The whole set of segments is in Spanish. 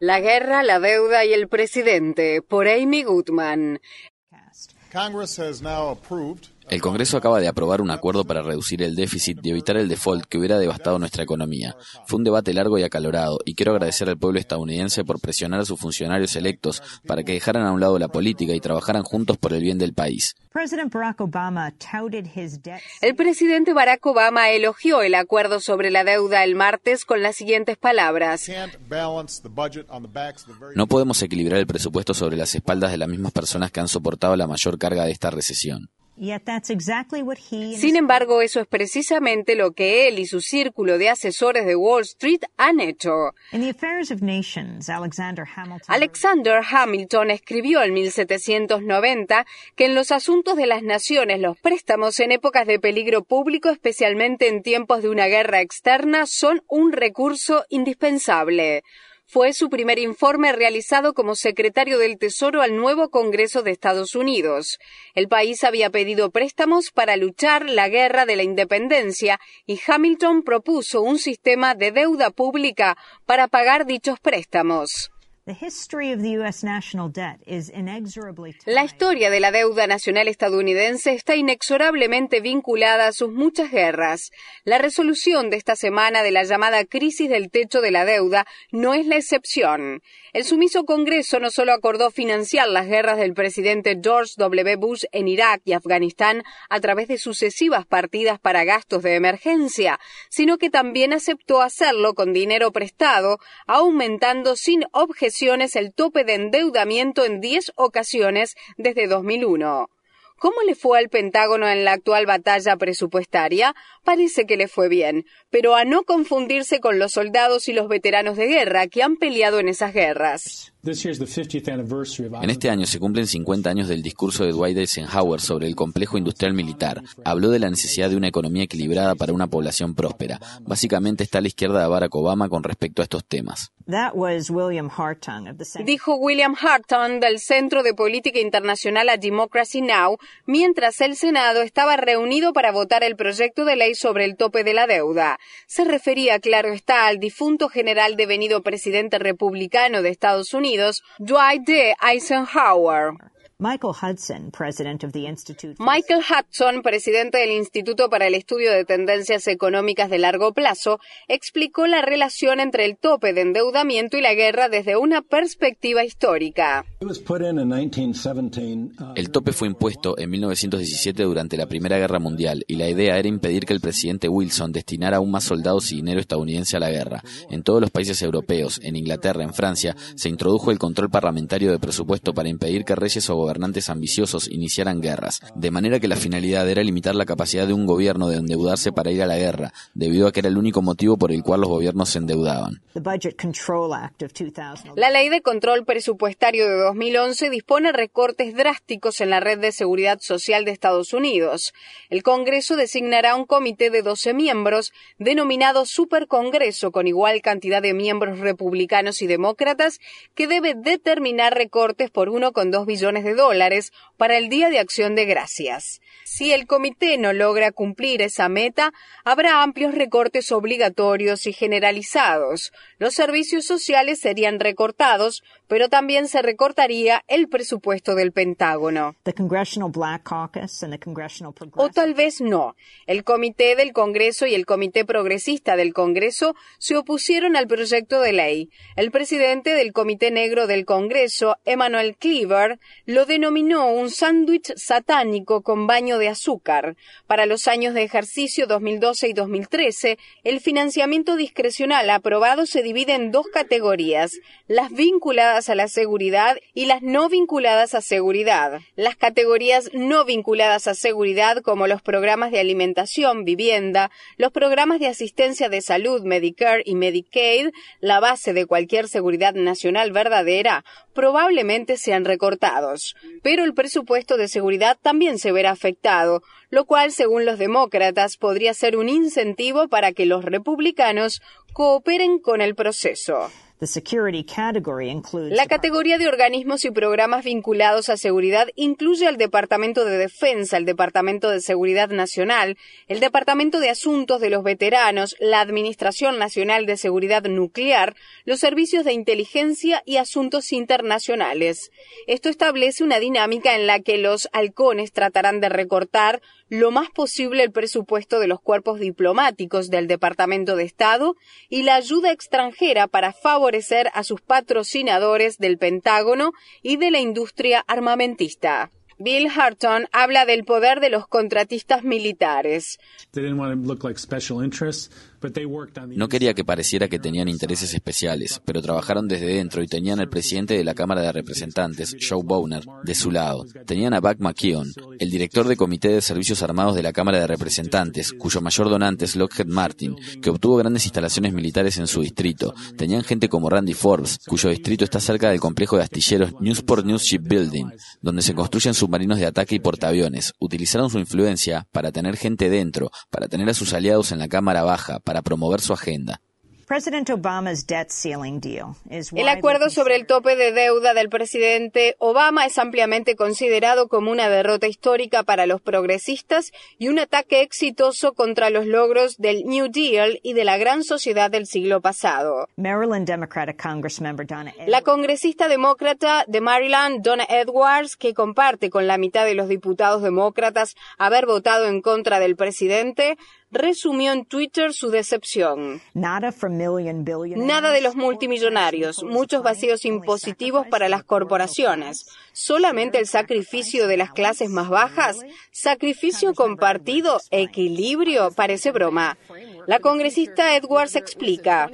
La guerra, la deuda y el presidente, por Amy Goodman. El Congreso acaba de aprobar un acuerdo para reducir el déficit y evitar el default que hubiera devastado nuestra economía. Fue un debate largo y acalorado, y quiero agradecer al pueblo estadounidense por presionar a sus funcionarios electos para que dejaran a un lado la política y trabajaran juntos por el bien del país. El presidente Barack Obama elogió el acuerdo sobre la deuda el martes con las siguientes palabras. No podemos equilibrar el presupuesto sobre las espaldas de las mismas personas que han soportado la mayor carga de esta recesión. Sin embargo, eso es precisamente lo que él y su círculo de asesores de Wall Street han hecho. Alexander Hamilton escribió en 1790 que en los asuntos de las naciones los préstamos en épocas de peligro público, especialmente en tiempos de una guerra externa, son un recurso indispensable. Fue su primer informe realizado como secretario del Tesoro al nuevo Congreso de Estados Unidos. El país había pedido préstamos para luchar la guerra de la independencia y Hamilton propuso un sistema de deuda pública para pagar dichos préstamos. La historia de la deuda nacional estadounidense está inexorablemente vinculada a sus muchas guerras. La resolución de esta semana de la llamada crisis del techo de la deuda no es la excepción. El sumiso Congreso no solo acordó financiar las guerras del presidente George W. Bush en Irak y Afganistán a través de sucesivas partidas para gastos de emergencia, sino que también aceptó hacerlo con dinero prestado, aumentando sin el tope de endeudamiento en 10 ocasiones desde 2001. ¿Cómo le fue al Pentágono en la actual batalla presupuestaria? Parece que le fue bien, pero a no confundirse con los soldados y los veteranos de guerra que han peleado en esas guerras. En este año se cumplen 50 años del discurso de Dwight Eisenhower sobre el complejo industrial militar. Habló de la necesidad de una economía equilibrada para una población próspera. Básicamente está a la izquierda de Barack Obama con respecto a estos temas. Dijo William Harton del Centro de Política Internacional a Democracy Now, mientras el Senado estaba reunido para votar el proyecto de ley sobre el tope de la deuda. Se refería, claro está, al difunto general devenido presidente republicano de Estados Unidos, Dwight D. Eisenhower. Michael Hudson, presidente del Instituto para el Estudio de Tendencias Económicas de Largo Plazo, explicó la relación entre el tope de endeudamiento y la guerra desde una perspectiva histórica. Uh, el tope fue impuesto en 1917 durante la Primera Guerra Mundial y la idea era impedir que el presidente Wilson destinara aún más soldados y dinero estadounidense a la guerra. En todos los países europeos, en Inglaterra, en Francia, se introdujo el control parlamentario de presupuesto para impedir que reyes o gobernantes ambiciosos iniciaran guerras, de manera que la finalidad era limitar la capacidad de un gobierno de endeudarse para ir a la guerra, debido a que era el único motivo por el cual los gobiernos se endeudaban. La ley de control presupuestario de 2011 dispone recortes drásticos en la red de seguridad social de Estados Unidos. El Congreso designará un comité de 12 miembros, denominado Supercongreso, con igual cantidad de miembros republicanos y demócratas, que debe determinar recortes por 1,2 billones de dólares para el Día de Acción de Gracias. Si el comité no logra cumplir esa meta, habrá amplios recortes obligatorios y generalizados. Los servicios sociales serían recortados, pero también se recortaría el presupuesto del Pentágono. O tal vez no. El Comité del Congreso y el Comité Progresista del Congreso se opusieron al proyecto de ley. El presidente del Comité Negro del Congreso, Emmanuel Cleaver, lo denominó un sándwich satánico con baño de azúcar. Para los años de ejercicio 2012 y 2013, el financiamiento discrecional aprobado se divide en dos categorías, las vinculadas a la seguridad y las no vinculadas a seguridad. Las categorías no vinculadas a seguridad, como los programas de alimentación, vivienda, los programas de asistencia de salud, Medicare y Medicaid, la base de cualquier seguridad nacional verdadera, probablemente sean recortados. Pero el presupuesto de seguridad también se verá afectado, lo cual, según los demócratas, podría ser un incentivo para que los republicanos cooperen con el proceso. La categoría de organismos y programas vinculados a seguridad incluye al Departamento de Defensa, el Departamento de Seguridad Nacional, el Departamento de Asuntos de los Veteranos, la Administración Nacional de Seguridad Nuclear, los servicios de inteligencia y asuntos internacionales. Esto establece una dinámica en la que los halcones tratarán de recortar lo más posible el presupuesto de los cuerpos diplomáticos del Departamento de Estado y la ayuda extranjera para favorecer a sus patrocinadores del Pentágono y de la industria armamentista. Bill Harton habla del poder de los contratistas militares. No quería que pareciera que tenían intereses especiales, pero trabajaron desde dentro y tenían al presidente de la Cámara de Representantes, Joe Bowner, de su lado. Tenían a Buck McKeon, el director de Comité de Servicios Armados de la Cámara de Representantes, cuyo mayor donante es Lockheed Martin, que obtuvo grandes instalaciones militares en su distrito. Tenían gente como Randy Forbes, cuyo distrito está cerca del complejo de astilleros Newsport News Shipbuilding, donde se construyen submarinos de ataque y portaaviones. Utilizaron su influencia para tener gente dentro, para tener a sus aliados en la Cámara Baja, para promover su agenda. El acuerdo sobre el tope de deuda del presidente Obama es ampliamente considerado como una derrota histórica para los progresistas y un ataque exitoso contra los logros del New Deal y de la gran sociedad del siglo pasado. La congresista demócrata de Maryland, Donna Edwards, que comparte con la mitad de los diputados demócratas haber votado en contra del presidente, resumió en Twitter su decepción. Nada de los multimillonarios, muchos vacíos impositivos para las corporaciones, solamente el sacrificio de las clases más bajas, sacrificio compartido, equilibrio, parece broma. La congresista Edwards explica,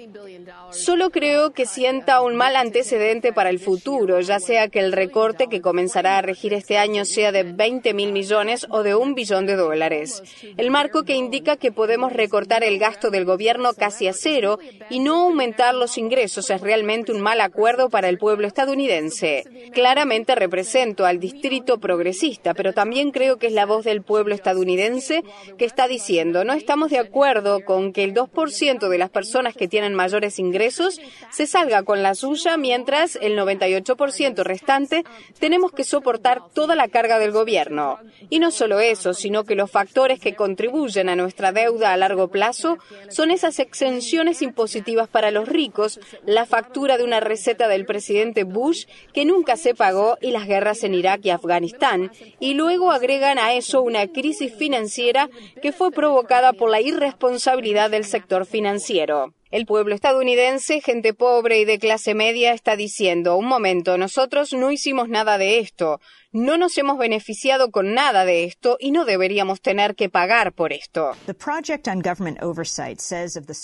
solo creo que sienta un mal antecedente para el futuro, ya sea que el recorte que comenzará a regir este año sea de 20 mil millones o de un billón de dólares. El marco que indica que podemos recortar el gasto del gobierno casi a cero y no aumentar los ingresos es realmente un mal acuerdo para el pueblo estadounidense. Claramente represento al distrito progresista, pero también creo que es la voz del pueblo estadounidense que está diciendo no estamos de acuerdo con que el 2% de las personas que tienen mayores ingresos se salga con la suya, mientras el 98% restante tenemos que soportar toda la carga del gobierno. Y no solo eso, sino que los factores que contribuyen a nuestra deuda a largo plazo son esas exenciones impositivas para los ricos, la factura de una receta del presidente Bush que nunca se pagó y las guerras en Irak y Afganistán, y luego agregan a eso una crisis financiera que fue provocada por la irresponsabilidad del sector financiero. El pueblo estadounidense, gente pobre y de clase media, está diciendo, un momento, nosotros no hicimos nada de esto, no nos hemos beneficiado con nada de esto y no deberíamos tener que pagar por esto.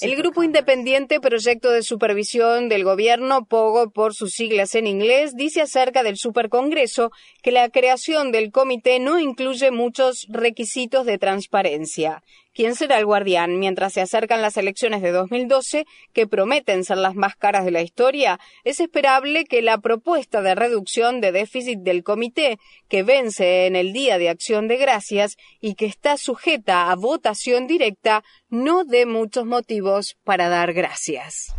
El grupo independiente Proyecto de Supervisión del Gobierno, POGO por sus siglas en inglés, dice acerca del Supercongreso que la creación del comité no incluye muchos requisitos de transparencia. ¿Quién será el guardián mientras se acercan las elecciones de 2012, que prometen ser las más caras de la historia? Es esperable que la propuesta de reducción de déficit del comité que vence en el Día de Acción de Gracias y que está sujeta a votación directa, no dé muchos motivos para dar gracias.